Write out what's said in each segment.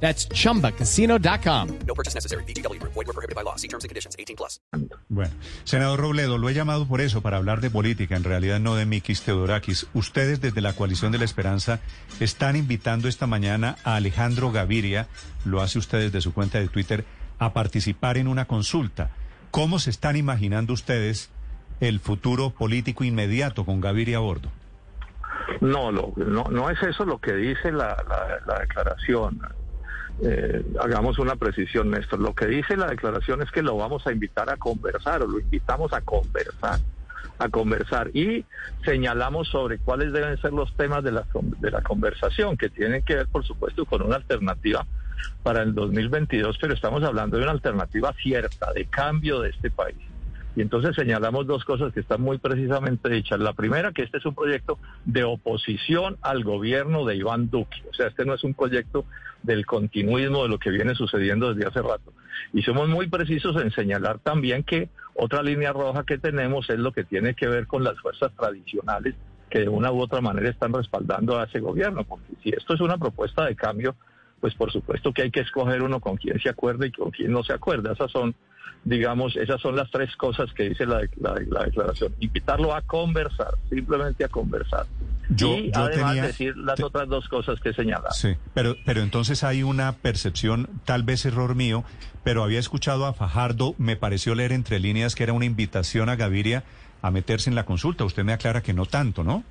That's chumbacasino.com. No purchase necessary. BGW. Void were prohibited by law. See terms and conditions. 18 plus. Bueno, senador Robledo, lo he llamado por eso, para hablar de política, en realidad no de Mikis Teodorakis. Ustedes desde la Coalición de la Esperanza están invitando esta mañana a Alejandro Gaviria, lo hace usted desde su cuenta de Twitter, a participar en una consulta. ¿Cómo se están imaginando ustedes el futuro político inmediato con Gaviria a bordo? No, lo- no, no es eso lo que dice la, la- la declaración. Eh, hagamos una precisión, Néstor. Lo que dice la declaración es que lo vamos a invitar a conversar o lo invitamos a conversar, a conversar y señalamos sobre cuáles deben ser los temas de la, de la conversación, que tienen que ver, por supuesto, con una alternativa para el 2022, pero estamos hablando de una alternativa cierta, de cambio de este país. Y entonces señalamos dos cosas que están muy precisamente dichas. La primera, que este es un proyecto de oposición al gobierno de Iván Duque. O sea, este no es un proyecto del continuismo de lo que viene sucediendo desde hace rato. Y somos muy precisos en señalar también que otra línea roja que tenemos es lo que tiene que ver con las fuerzas tradicionales que de una u otra manera están respaldando a ese gobierno. Porque si esto es una propuesta de cambio, pues por supuesto que hay que escoger uno con quien se acuerda y con quien no se acuerda. Esas son, digamos, esas son las tres cosas que dice la, la- la declaración. Invitarlo a conversar, simplemente a conversar. Yo- y yo además tenía- decir las te- otras dos cosas que señala. Sí, pero, pero entonces hay una percepción, tal vez error mío, pero había escuchado a Fajardo, me pareció leer entre líneas que era una invitación a Gaviria a meterse en la consulta. Usted me aclara que no tanto, ¿no?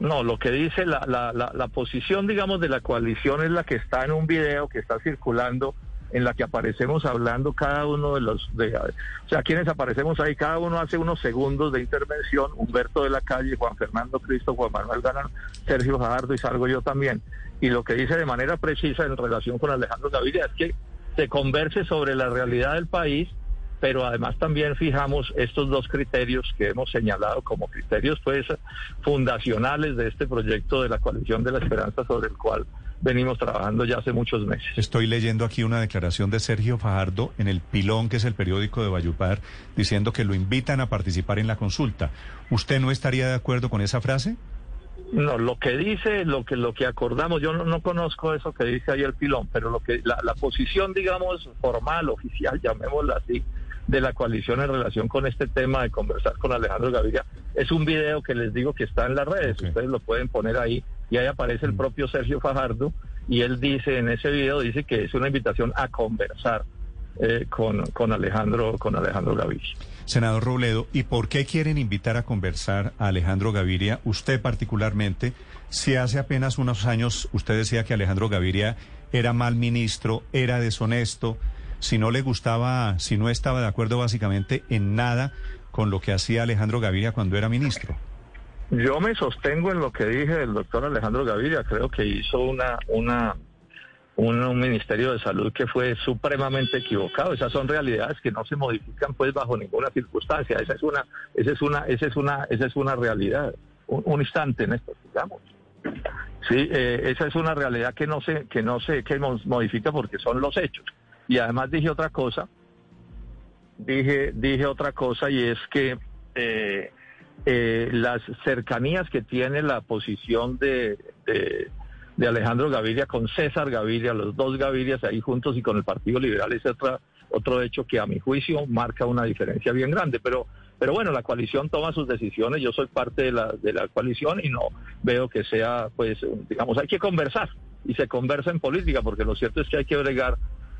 No, lo que dice la, la, la, la posición, digamos, de la coalición es la que está en un video que está circulando, en la que aparecemos hablando cada uno de los, de, o sea, quienes aparecemos ahí, cada uno hace unos segundos de intervención, Humberto de la Calle, Juan Fernando Cristo, Juan Manuel Galán, Sergio Fajardo y salgo yo también. Y lo que dice de manera precisa en relación con Alejandro Gaviria es que se converse sobre la realidad del país pero además también fijamos estos dos criterios que hemos señalado como criterios pues fundacionales de este proyecto de la coalición de la esperanza sobre el cual venimos trabajando ya hace muchos meses. Estoy leyendo aquí una declaración de Sergio Fajardo en el Pilón, que es el periódico de Valledupar, diciendo que lo invitan a participar en la consulta. ¿Usted no estaría de acuerdo con esa frase? No, lo que dice, lo que lo que acordamos, yo no, no conozco eso que dice ahí el pilón, pero lo que la, la posición, digamos, formal, oficial, llamémosla así, de la coalición en relación con este tema de conversar con Alejandro Gaviria, es un video que les digo que está en las redes, ustedes lo pueden poner ahí, y ahí aparece el propio Sergio Fajardo, y él dice en ese video, dice que es una invitación a conversar eh, con, con Alejandro, con Alejandro Gaviria. Senador Robledo, ¿y por qué quieren invitar a conversar a Alejandro Gaviria, usted particularmente, si hace apenas unos años usted decía que Alejandro Gaviria era mal ministro, era deshonesto, si no le gustaba, si no estaba de acuerdo básicamente en nada con lo que hacía Alejandro Gaviria cuando era ministro? Yo me sostengo en lo que dije del doctor Alejandro Gaviria. Creo que hizo una, una, un, ministerio de salud que fue supremamente equivocado. Esas son realidades que no se modifican pues bajo ninguna circunstancia. Esa es una, esa es una, esa es una, esa es una realidad. Un, instante en esto, digamos. Sí, eh, esa es una realidad que no se, que no se, que mo- modifica porque son los hechos. Y además dije otra cosa. Dije, dije otra cosa y es que eh, eh, las cercanías que tiene la posición de, de, Alejandro Gaviria con César Gaviria, los dos Gavirias ahí juntos y con el Partido Liberal es otra, otro hecho que a mi juicio marca una diferencia bien grande. Pero, pero bueno, la coalición toma sus decisiones, yo soy parte de la, de la coalición y no veo que sea, pues, digamos, hay que conversar y se conversa en política, porque lo cierto es que hay que bregar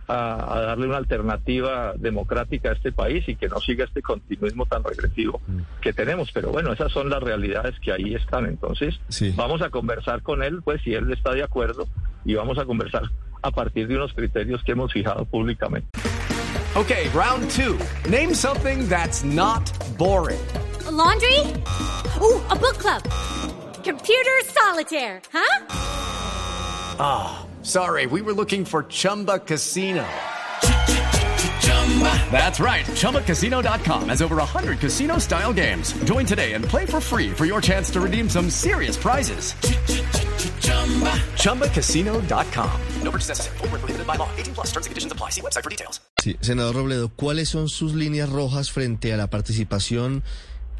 a, a darle una alternativa democrática a este país y que no siga este continuismo tan regresivo que tenemos. Pero bueno, esas son las realidades que ahí están. Entonces, Sí. vamos a conversar con él, pues si él está de acuerdo, y vamos a conversar a partir de unos criterios que hemos fijado públicamente. Okay, round two. Name something that's not boring. A laundry? Ooh, a book club. Computer solitaire, huh? Sorry, we were looking for Chumba Casino. That's right. ChumbaCasino.com has over 100 casino style games. Join today and play for free for your chance to redeem some serious prizes. ChumbaCasino.com. No purchase necessary. Where prohibited by law. 18 plus terms and conditions apply. See website for details. Sí, senador Robledo, ¿cuáles son sus líneas rojas frente a la participación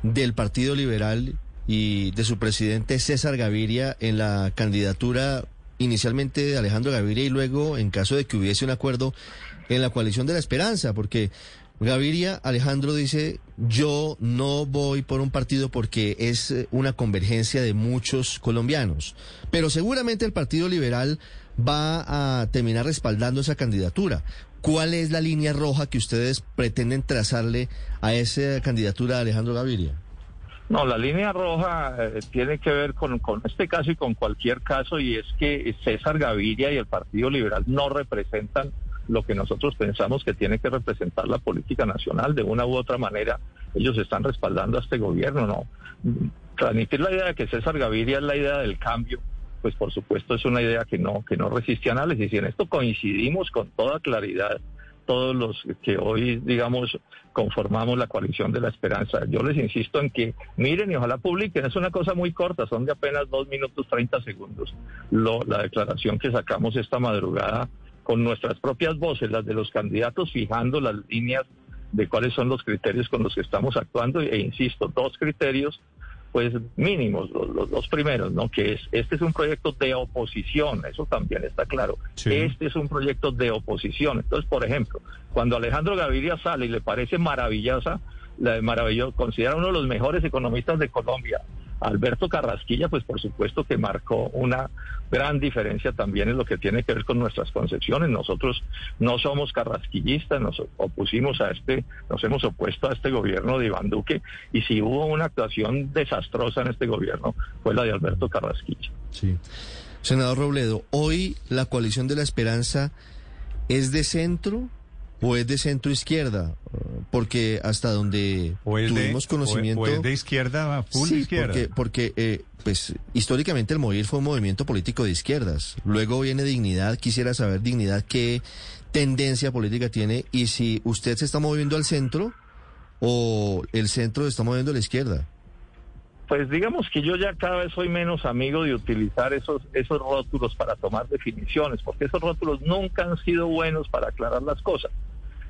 del Partido Liberal y de su presidente César Gaviria en la candidatura inicialmente Alejandro Gaviria y luego, en caso de que hubiese un acuerdo, en la coalición de la esperanza? Porque Gaviria, Alejandro dice, yo no voy por un partido porque es eh, una convergencia de muchos colombianos, pero seguramente el Partido Liberal va a terminar respaldando esa candidatura. ¿Cuál es la línea roja que ustedes pretenden trazarle a esa candidatura de Alejandro Gaviria? No, la línea roja eh, tiene que ver con, con este caso y con cualquier caso, y es que César Gaviria y el Partido Liberal no representan lo que nosotros pensamos que tiene que representar la política nacional. De una u otra manera, ellos están respaldando a este gobierno, ¿no? Transmitir la idea de que César Gaviria es la idea del cambio, pues por supuesto es una idea que no, que no resiste análisis. Y en esto coincidimos con toda claridad todos los que hoy, digamos, conformamos la coalición de la esperanza. Yo les insisto en que miren y ojalá publiquen, es una cosa muy corta, son de apenas dos minutos 30 segundos. Lo, la declaración que sacamos esta madrugada con nuestras propias voces, las de los candidatos, fijando las líneas de cuáles son los criterios con los que estamos actuando, e insisto, dos criterios pues mínimos, los, los dos primeros, ¿no? Que es, este es un proyecto de oposición, eso también está claro. Sí. Este es un proyecto de oposición. Entonces, por ejemplo, cuando Alejandro Gaviria sale y le parece maravillosa, la maravilloso, considera uno de los mejores economistas de Colombia, Alberto Carrasquilla, pues por supuesto que marcó una gran diferencia también en lo que tiene que ver con nuestras concepciones. Nosotros no somos carrasquillistas, nos opusimos a este, nos hemos opuesto a este gobierno de Iván Duque y si hubo una actuación desastrosa en este gobierno fue la de Alberto Carrasquilla. Sí. Senador Robledo, hoy la coalición de la esperanza es de centro o es de centro izquierda, porque hasta donde O es, de, tuvimos conocimiento o- o es de izquierda, full sí, izquierda. porque, porque eh, pues históricamente el MOVIR fue un movimiento político de izquierdas. Luego viene Dignidad. Quisiera saber Dignidad qué tendencia política tiene y si usted se está moviendo al centro o el centro se está moviendo a la izquierda. Pues digamos que yo ya cada vez soy menos amigo de utilizar esos, esos rótulos para tomar definiciones, porque esos rótulos nunca han sido buenos para aclarar las cosas.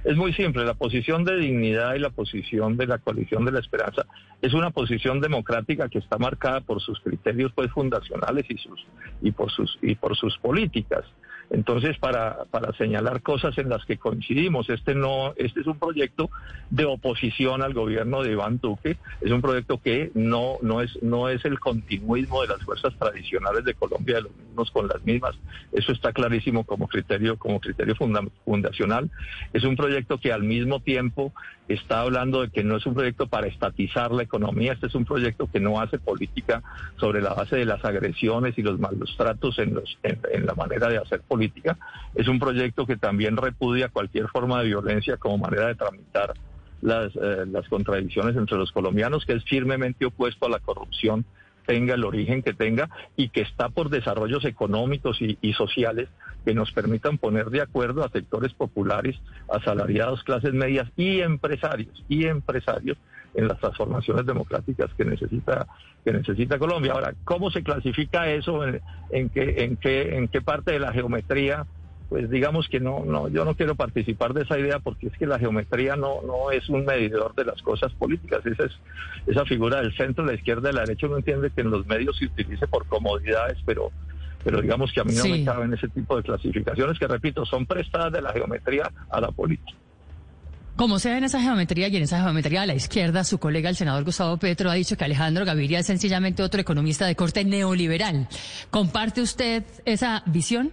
Es muy simple, la posición de dignidad y la posición de la coalición de la esperanza es una posición democrática que está marcada por sus criterios pues fundacionales y sus y por sus y por sus políticas. Entonces, para, para señalar cosas en las que coincidimos, este no, este es un proyecto de oposición al gobierno de Iván Duque, es un proyecto que no, no es, no es el continuismo de las fuerzas tradicionales de Colombia, de los mismos con las mismas. Eso está clarísimo como criterio, como criterio funda- fundacional. Es un proyecto que al mismo tiempo está hablando de que no es un proyecto para estatizar la economía, este es un proyecto que no hace política sobre la base de las agresiones y los malos tratos en, los, en, en la manera de hacer política. Es un proyecto que también repudia cualquier forma de violencia como manera de tramitar las, eh, las contradicciones entre los colombianos, que es firmemente opuesto a la corrupción tenga el origen que tenga y que está por desarrollos económicos y, y sociales que nos permitan poner de acuerdo a sectores populares, asalariados, clases medias y empresarios, y empresarios en las transformaciones democráticas que necesita que necesita Colombia. Ahora, ¿cómo se clasifica eso? ¿En, en qué en qué en qué parte de la geometría? Pues digamos que no no yo no quiero participar de esa idea porque es que la geometría no no es un medidor de las cosas políticas. Esa es esa figura del centro, la izquierda, de la derecha. Uno entiende que en los medios se utilice por comodidades, pero pero digamos que a mí no Sí. me caben ese tipo de clasificaciones que repito son prestadas de la geometría a la política. Como se ve en esa geometría y en esa geometría a la izquierda, su colega el senador Gustavo Petro ha dicho que Alejandro Gaviria es sencillamente otro economista de corte neoliberal. ¿Comparte usted esa visión?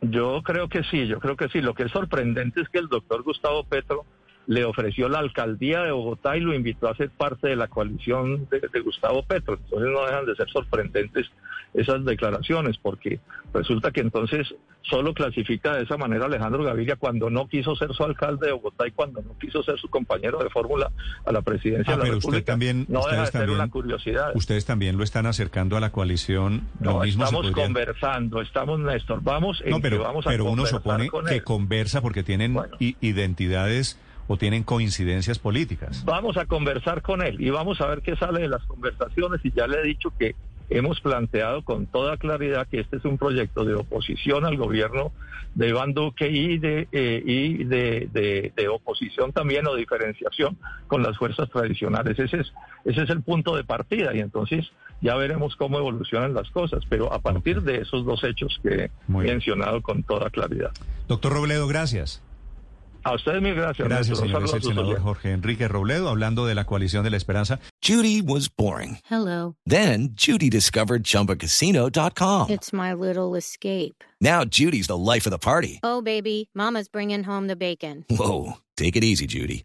Yo creo que sí, yo creo que sí. Lo que es sorprendente es que el doctor Gustavo Petro le ofreció la alcaldía de Bogotá y lo invitó a ser parte de la coalición de, de Gustavo Petro. Entonces no dejan de ser sorprendentes esas declaraciones, porque resulta que entonces solo clasifica de esa manera Alejandro Gaviria cuando no quiso ser su alcalde de Bogotá y cuando no quiso ser su compañero de fórmula a la presidencia Ah, de la pero usted República. también, no deja de ser también, una curiosidad. ustedes también lo están acercando a la coalición. Lo No, mismo estamos conversando, estamos, Néstor, vamos en No, que pero, vamos a pero uno supone con que conversa porque tienen Bueno. identidades o tienen coincidencias políticas. Vamos a conversar con él y vamos a ver qué sale de las conversaciones y ya le he dicho que hemos planteado con toda claridad que este es un proyecto de oposición al gobierno de Iván Duque y de eh, y de, de- de oposición también o diferenciación con las fuerzas tradicionales. Ese es ese es el punto de partida y entonces ya veremos cómo evolucionan las cosas, pero a partir de esos dos hechos que he mencionado con toda claridad. Doctor Robledo, gracias. A ustedes mil gracias. Gracias, señor. Es el senador. Jorge Enrique Robledo hablando de la coalición de la esperanza. Judy was boring. Hello. Then Judy discovered ChumbaCasino.com. It's my little escape. Now Judy's the life of the party. Oh, baby, Mama's bringing home the bacon. Whoa, take it easy, Judy.